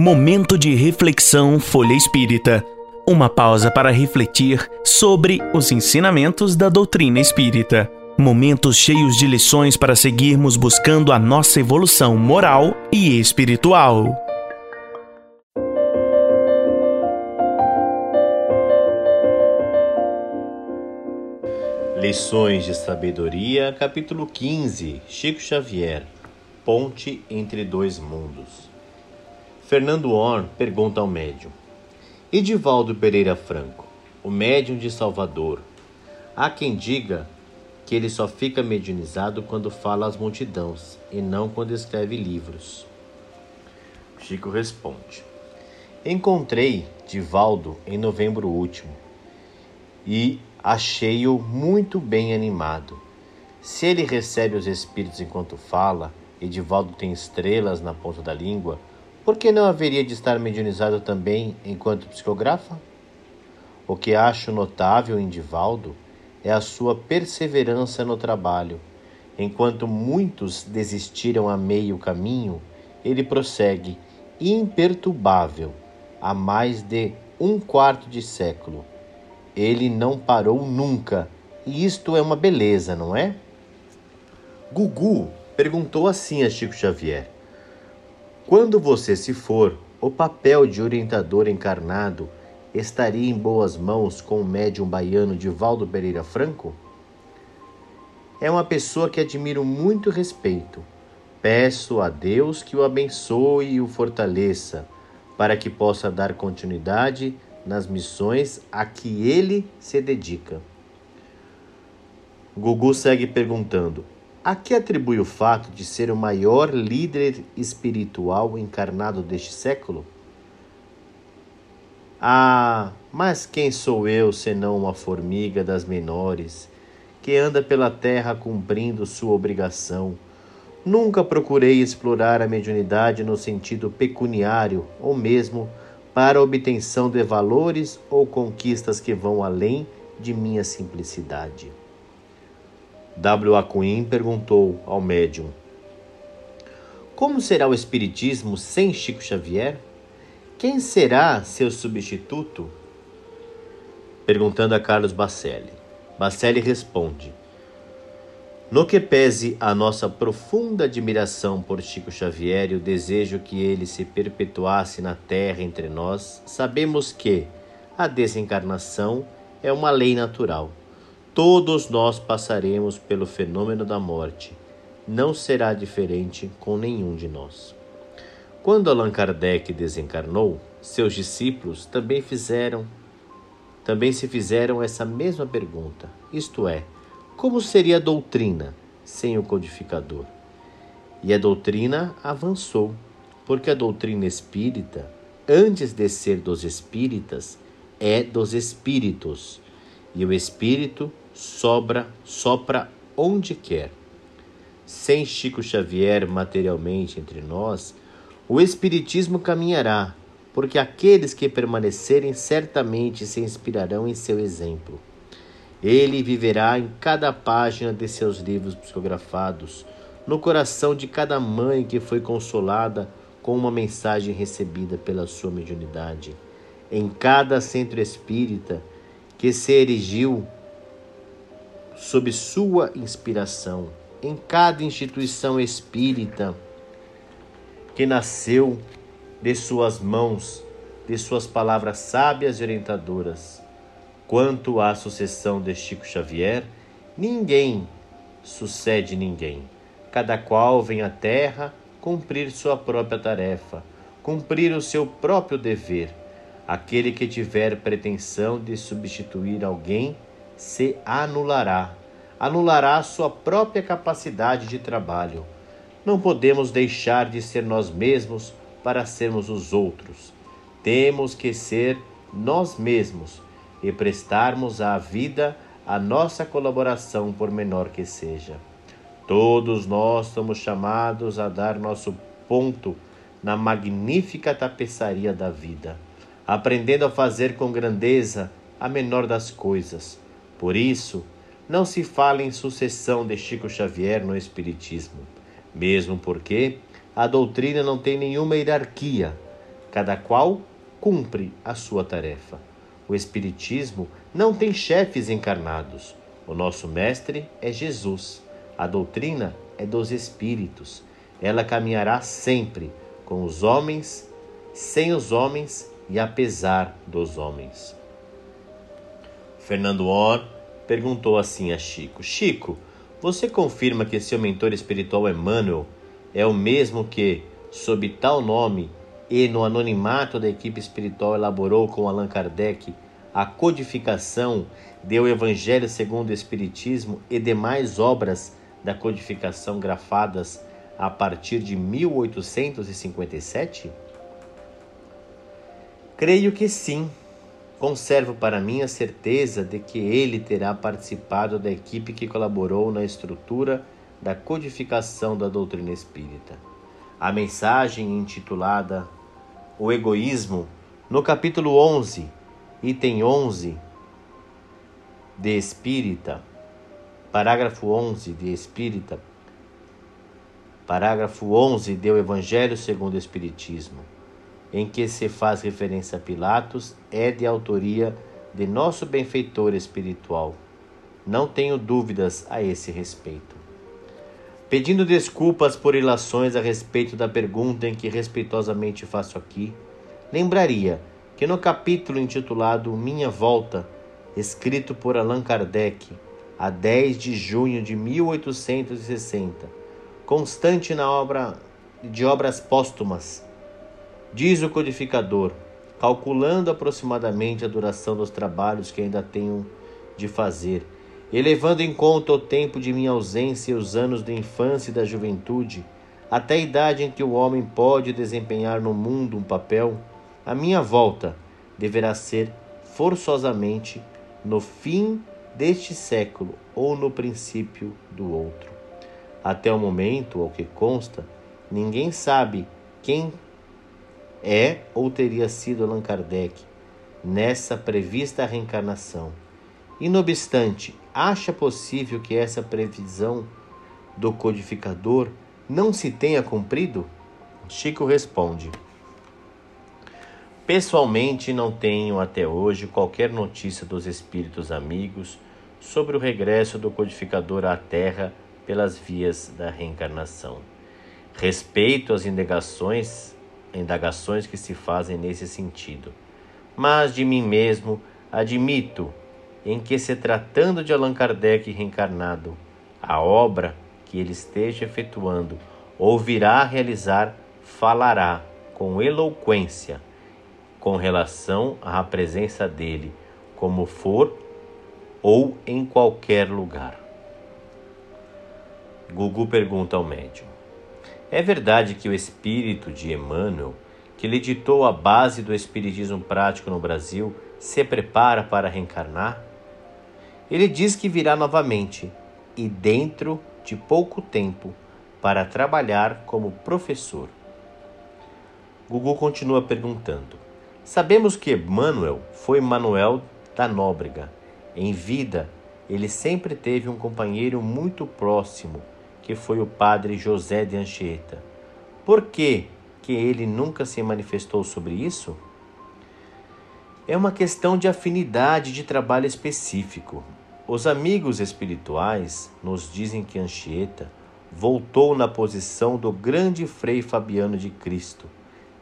Momento de reflexão Folha Espírita. Uma pausa para refletir sobre os ensinamentos da doutrina espírita. Momentos cheios de lições para seguirmos buscando a nossa evolução moral e espiritual. Lições de Sabedoria, capítulo 15 Chico Xavier Ponte entre dois mundos. Fernando Orn pergunta ao médium: Edivaldo Pereira Franco, o médium de Salvador, há quem diga que ele só fica mediunizado quando fala às multidões e não quando escreve livros. Chico responde: Encontrei Divaldo em novembro último e achei-o muito bem animado. Se ele recebe os espíritos enquanto fala, e tem estrelas na ponta da língua, por que não haveria de estar mediunizado também enquanto psicografa? O que acho notável em Divaldo é a sua perseverança no trabalho. Enquanto muitos desistiram a meio caminho, ele prossegue imperturbável há mais de um quarto de século. Ele não parou nunca, e isto é uma beleza, não é? Gugu perguntou assim a Chico Xavier. Quando você se for, o papel de orientador encarnado estaria em boas mãos com o médium baiano Divaldo Pereira Franco? É uma pessoa que admiro muito respeito. Peço a Deus que o abençoe e o fortaleça, para que possa dar continuidade nas missões a que ele se dedica. Gugu segue perguntando: a que atribui o fato de ser o maior líder espiritual encarnado deste século? Ah, mas quem sou eu senão uma formiga das menores, que anda pela terra cumprindo sua obrigação? Nunca procurei explorar a mediunidade no sentido pecuniário ou mesmo para obtenção de valores ou conquistas que vão além de minha simplicidade. W. Aquin perguntou ao médium: Como será o Espiritismo sem Chico Xavier? Quem será seu substituto? Perguntando a Carlos Bacelli. Bacelli responde: No que pese a nossa profunda admiração por Chico Xavier e o desejo que ele se perpetuasse na terra entre nós, sabemos que a desencarnação é uma lei natural Todos nós passaremos pelo fenômeno da morte. Não será diferente com nenhum de nós. Quando Allan Kardec desencarnou, seus discípulos também fizeram também se fizeram essa mesma pergunta, isto é, como seria a doutrina sem o codificador? E a doutrina avançou, porque a doutrina espírita, antes de ser dos espíritas, é dos espíritos, e o espírito sobra, sopra onde quer. Sem Chico Xavier materialmente entre nós, o Espiritismo caminhará, porque aqueles que permanecerem certamente se inspirarão em seu exemplo. Ele viverá em cada página de seus livros psicografados, no coração de cada mãe que foi consolada com uma mensagem recebida pela sua mediunidade, em cada centro espírita que se erigiu sob sua inspiração, em cada instituição espírita que nasceu de suas mãos, de suas palavras sábias e orientadoras. Quanto à sucessão de Chico Xavier, ninguém sucede ninguém. Cada qual vem à terra cumprir sua própria tarefa, cumprir o seu próprio dever. Aquele que tiver pretensão de substituir alguém se anulará, anulará sua própria capacidade de trabalho. Não podemos deixar de ser nós mesmos para sermos os outros. Temos que ser nós mesmos e prestarmos à vida a nossa colaboração, por menor que seja. Todos nós somos chamados a dar nosso ponto na magnífica tapeçaria da vida, aprendendo a fazer com grandeza a menor das coisas por isso, não se fala em sucessão de Chico Xavier no Espiritismo, mesmo porque a doutrina não tem nenhuma hierarquia. Cada qual cumpre a sua tarefa. O Espiritismo não tem chefes encarnados. O nosso mestre é Jesus. A doutrina é dos Espíritos. Ela caminhará sempre com os homens, sem os homens e apesar dos homens. Fernando Or perguntou assim a Chico: Chico, você confirma que seu mentor espiritual Emmanuel é o mesmo que, sob tal nome e no anonimato da equipe espiritual, elaborou com Allan Kardec a codificação do Evangelho segundo o Espiritismo e demais obras da codificação grafadas a partir de 1857? Creio que sim. Conservo para mim a certeza de que ele terá participado da equipe que colaborou na estrutura da codificação da doutrina espírita. A mensagem intitulada O Egoísmo, no capítulo 11, item 11 de Espírita, parágrafo 11 de Espírita, parágrafo 11 do Evangelho segundo o Espiritismo, em que se faz referência a Pilatos, é de autoria de nosso benfeitor espiritual. Não tenho dúvidas a esse respeito. Pedindo desculpas por ilações a respeito da pergunta em que respeitosamente faço aqui, lembraria que no capítulo intitulado Minha Volta, escrito por Allan Kardec, a 10 de junho de 1860, constante na obra de obras póstumas. Diz o codificador, calculando aproximadamente a duração dos trabalhos que ainda tenho de fazer, e levando em conta o tempo de minha ausência e os anos da infância e da juventude, até a idade em que o homem pode desempenhar no mundo um papel, a minha volta deverá ser forçosamente no fim deste século ou no princípio do outro. Até o momento, ao que consta, ninguém sabe quem é ou teria sido Allan Kardec nessa prevista reencarnação. E, não obstante, acha possível que essa previsão do codificador não se tenha cumprido? Chico responde: Pessoalmente, não tenho até hoje qualquer notícia dos espíritos amigos sobre o regresso do codificador à Terra pelas vias da reencarnação. Respeito as indagações, indagações que se fazem nesse sentido, mas de mim mesmo admito em que se tratando de Allan Kardec reencarnado, a obra que ele esteja efetuando ou virá a realizar falará com eloquência com relação à presença dele, como for ou em qualquer lugar. Gugu pergunta ao médium: É verdade que o espírito de Emmanuel, que lhe ditou a base do espiritismo prático no Brasil, se prepara para reencarnar? Ele diz que virá novamente e dentro de pouco tempo para trabalhar como professor. Gugu continua perguntando: Sabemos que Emmanuel foi Manuel da Nóbrega. Em vida, ele sempre teve um companheiro muito próximo que foi o padre José de Anchieta. Por que, que ele nunca se manifestou sobre isso? É uma questão de afinidade de trabalho específico. Os amigos espirituais nos dizem que Anchieta voltou na posição do grande Frei Fabiano de Cristo,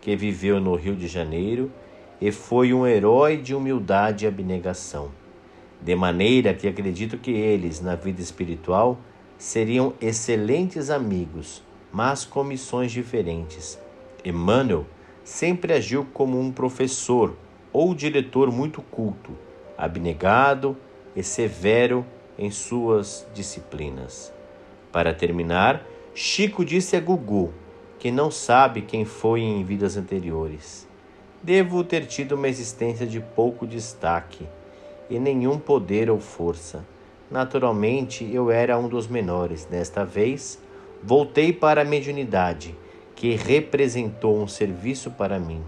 que viveu no Rio de Janeiro e foi um herói de humildade e abnegação. De maneira que acredito que eles, na vida espiritual, seriam excelentes amigos, mas com missões diferentes. Emmanuel sempre agiu como um professor ou diretor muito culto, abnegado e severo em suas disciplinas. Para terminar, Chico disse a Gugu que não sabe quem foi em vidas anteriores. Devo ter tido uma existência de pouco destaque e nenhum poder ou força Naturalmente, eu era um dos menores. Desta vez, voltei para a mediunidade, que representou um serviço para mim.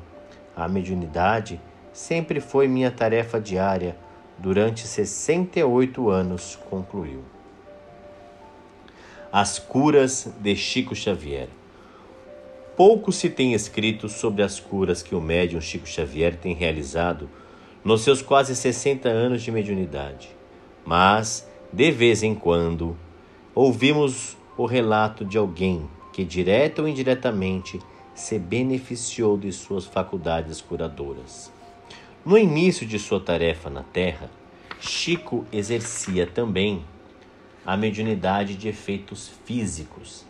A mediunidade sempre foi minha tarefa diária durante 68 anos, concluiu. As curas de Chico Xavier. pouco se tem escrito sobre as curas que o médium Chico Xavier tem realizado nos seus quase 60 anos de mediunidade. Mas, de vez em quando, ouvimos o relato de alguém que, direta ou indiretamente, se beneficiou de suas faculdades curadoras. No início de sua tarefa na Terra, Chico exercia também a mediunidade de efeitos físicos,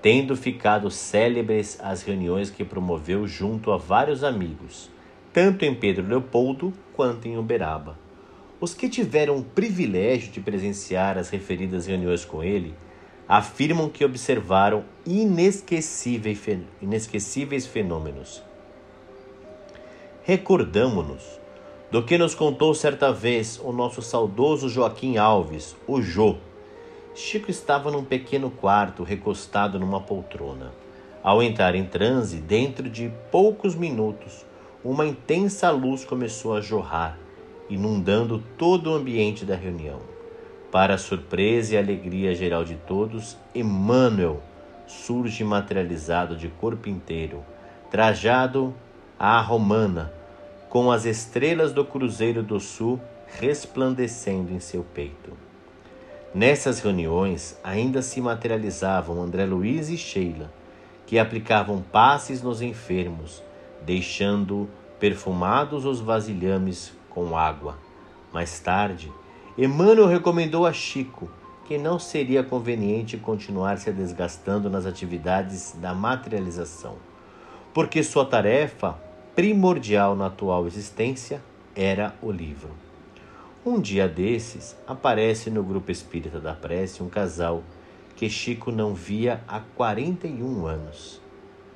tendo ficado célebres as reuniões que promoveu junto a vários amigos, tanto em Pedro Leopoldo quanto em Uberaba. Os que tiveram o privilégio de presenciar as referidas reuniões com ele afirmam que observaram inesquecíveis, fenômenos. Recordamo-nos do que nos contou certa vez o nosso saudoso Joaquim Alves, o Jô, Chico estava num pequeno quarto, recostado numa poltrona. Ao entrar em transe, dentro de poucos minutos, uma intensa luz começou a jorrar, inundando todo o ambiente da reunião. Para a surpresa e alegria geral de todos, Emmanuel surge materializado de corpo inteiro, trajado à romana, com as estrelas do Cruzeiro do Sul resplandecendo em seu peito. Nessas reuniões ainda se materializavam André Luiz e Sheila, que aplicavam passes nos enfermos, deixando perfumados os vasilhames com água. Mais tarde, Emmanuel recomendou a Chico que não seria conveniente continuar se desgastando nas atividades da materialização, porque sua tarefa primordial na atual existência era o livro. Um dia desses, aparece no grupo espírita da prece um casal que Chico não via há 41 anos.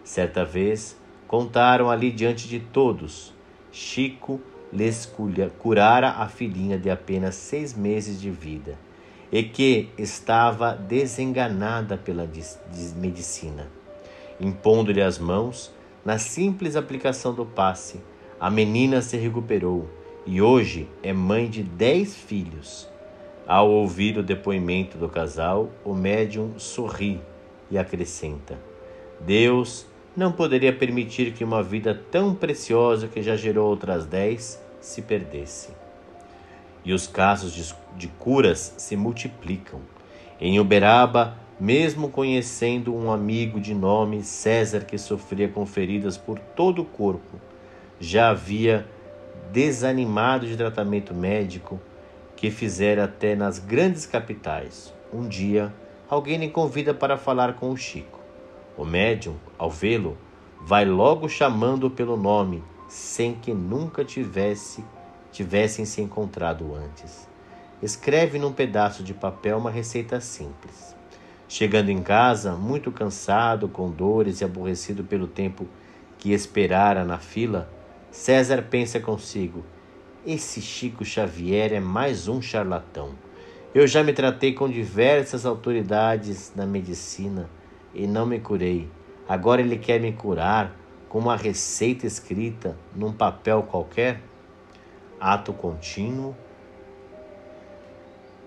Certa vez, contaram ali diante de todos, Chico lhes curara a filhinha de apenas seis meses de vida e que estava desenganada pela medicina. Impondo-lhe as mãos, na simples aplicação do passe, a menina se recuperou e hoje é mãe de dez filhos. Ao ouvir o depoimento do casal, o médium sorri e acrescenta: Deus não poderia permitir que uma vida tão preciosa que já gerou outras dez se perdesse. E os casos de, de curas se multiplicam. Em Uberaba, mesmo conhecendo um amigo de nome César que sofria com feridas por todo o corpo, já havia desanimado de tratamento médico que fizera até nas grandes capitais. Um dia, alguém lhe convida para falar com o Chico. O médium, ao vê-lo, vai logo chamando-o pelo nome, sem que nunca tivesse tivessem se encontrado antes. Escreve num pedaço de papel uma receita simples. Chegando em casa, muito cansado, com dores e aborrecido pelo tempo que esperara na fila, César pensa consigo: esse Chico Xavier é mais um charlatão. Eu já me tratei com diversas autoridades na medicina e não me curei. Agora ele quer me curar com uma receita escrita num papel qualquer? Ato contínuo.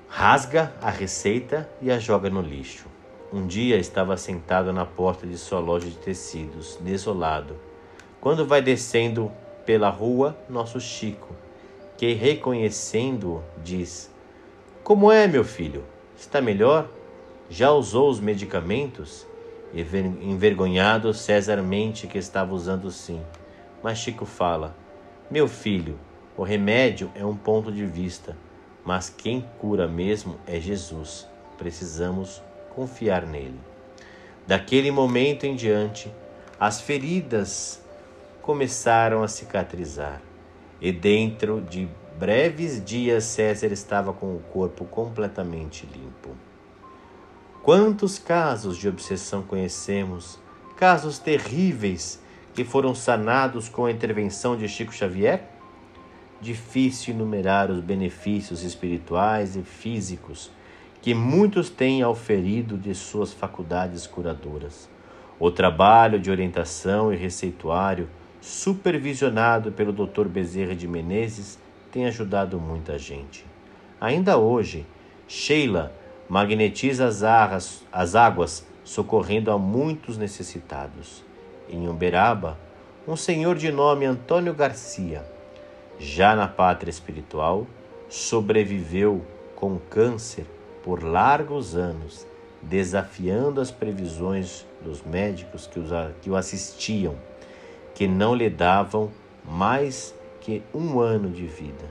Rasga a receita e a joga no lixo. Um dia estava sentado na porta de sua loja de tecidos, desolado. Quando vai descendo pela rua nosso Chico, que reconhecendo-o diz: Como é, meu filho? Está melhor? Já usou os medicamentos? Envergonhado, César mente que estava usando sim. Mas Chico fala: Meu filho, o remédio é um ponto de vista, mas quem cura mesmo é Jesus. Precisamos confiar nele. Daquele momento em diante, as feridas começaram a cicatrizar. E dentro de breves dias César estava com o corpo completamente limpo. Quantos casos de obsessão conhecemos, casos terríveis que foram sanados com a intervenção de Chico Xavier? Difícil enumerar os benefícios espirituais e físicos que muitos têm auferido de suas faculdades curadoras. O trabalho de orientação e receituário supervisionado pelo Dr. Bezerra de Menezes, tem ajudado muita gente. Ainda hoje, Sheila magnetiza as, arras, as águas, socorrendo a muitos necessitados. em Uberaba, um senhor de nome Antônio Garcia. Já na pátria espiritual, sobreviveu com câncer por largos anos, desafiando as previsões dos médicos que, que o assistiam, que não lhe davam mais que um ano de vida.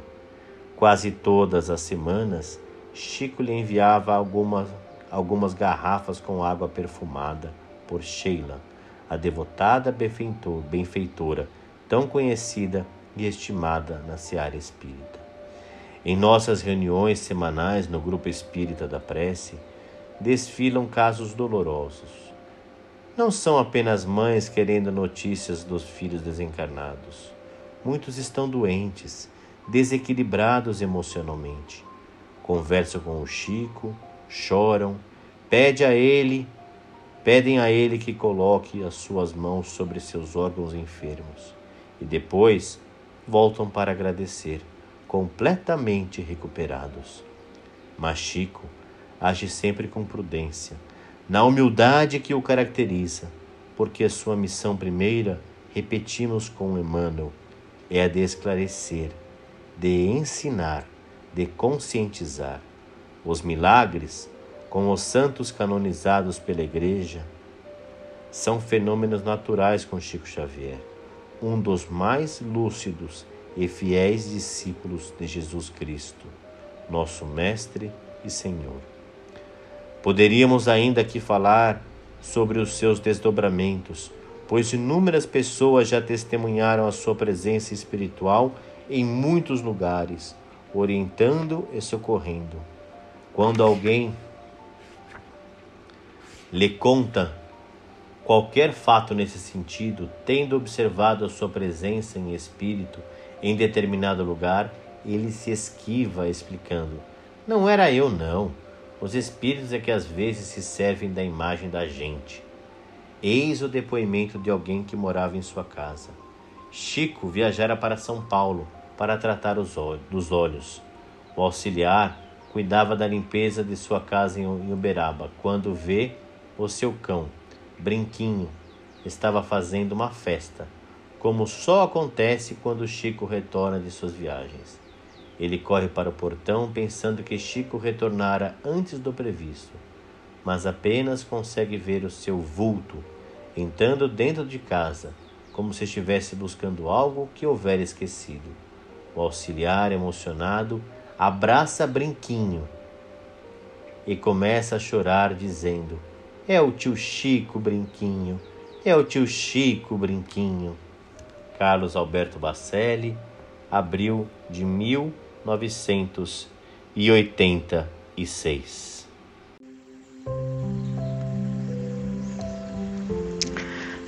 Quase todas as semanas, Chico lhe enviava algumas, algumas garrafas com água perfumada por Sheila, a devotada benfeitora, tão conhecida e estimada na seara espírita. Em nossas reuniões semanais no grupo espírita da prece, desfilam casos dolorosos. Não são apenas mães querendo notícias dos filhos desencarnados. Muitos estão doentes, desequilibrados emocionalmente. Conversam com o Chico, choram, pede a ele, pedem a ele que coloque as suas mãos sobre seus órgãos enfermos e depois voltam para agradecer, completamente recuperados. Mas Chico age sempre com prudência, na humildade que o caracteriza, porque a sua missão primeira, repetimos com Emmanuel, é a de esclarecer, de ensinar, de conscientizar. Os milagres, com os santos canonizados pela Igreja, são fenômenos naturais com Chico Xavier, um dos mais lúcidos e fiéis discípulos de Jesus Cristo, nosso Mestre e Senhor. Poderíamos ainda aqui falar sobre os seus desdobramentos, pois inúmeras pessoas já testemunharam a sua presença espiritual em muitos lugares, orientando e socorrendo. Quando alguém lhe conta qualquer fato nesse sentido, tendo observado a sua presença em espírito em determinado lugar, ele se esquiva explicando: Não era eu, não. Os espíritos é que às vezes se servem da imagem da gente. Eis o depoimento de alguém que morava em sua casa. Chico viajara para São Paulo para tratar os olhos, dos olhos. O auxiliar cuidava da limpeza de sua casa em Uberaba quando vê o seu cão, Brinquinho, estava fazendo uma festa, como só acontece quando Chico retorna de suas viagens. Ele corre para o portão pensando que Chico retornara antes do previsto, mas apenas consegue ver o seu vulto entrando dentro de casa, como se estivesse buscando algo que houvera esquecido. O auxiliar, emocionado, abraça Brinquinho e começa a chorar, dizendo: É o tio Chico Brinquinho, é o tio Chico Brinquinho. Carlos Alberto Bacelli, abril de 1986.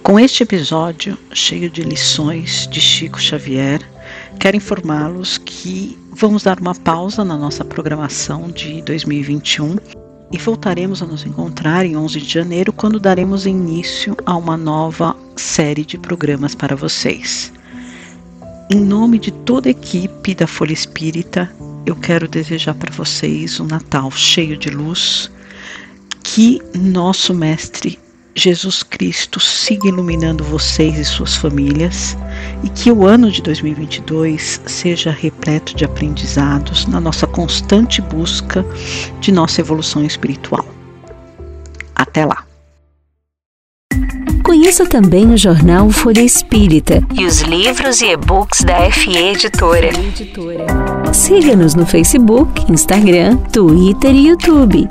Com este episódio cheio de lições de Chico Xavier, quero informá-los que vamos dar uma pausa na nossa programação de 2021 e voltaremos a nos encontrar em 11 de janeiro, quando daremos início a uma nova série de programas para vocês. Em nome de toda a equipe da Folha Espírita, eu quero desejar para vocês um Natal cheio de luz, que nosso Mestre Jesus Cristo siga iluminando vocês e suas famílias e que o ano de 2022 seja repleto de aprendizados na nossa constante busca de nossa evolução espiritual. Até lá! Conheça também o jornal Folha Espírita e os livros e e-books da FE Editora. Siga-nos no Facebook, Instagram, Twitter e YouTube.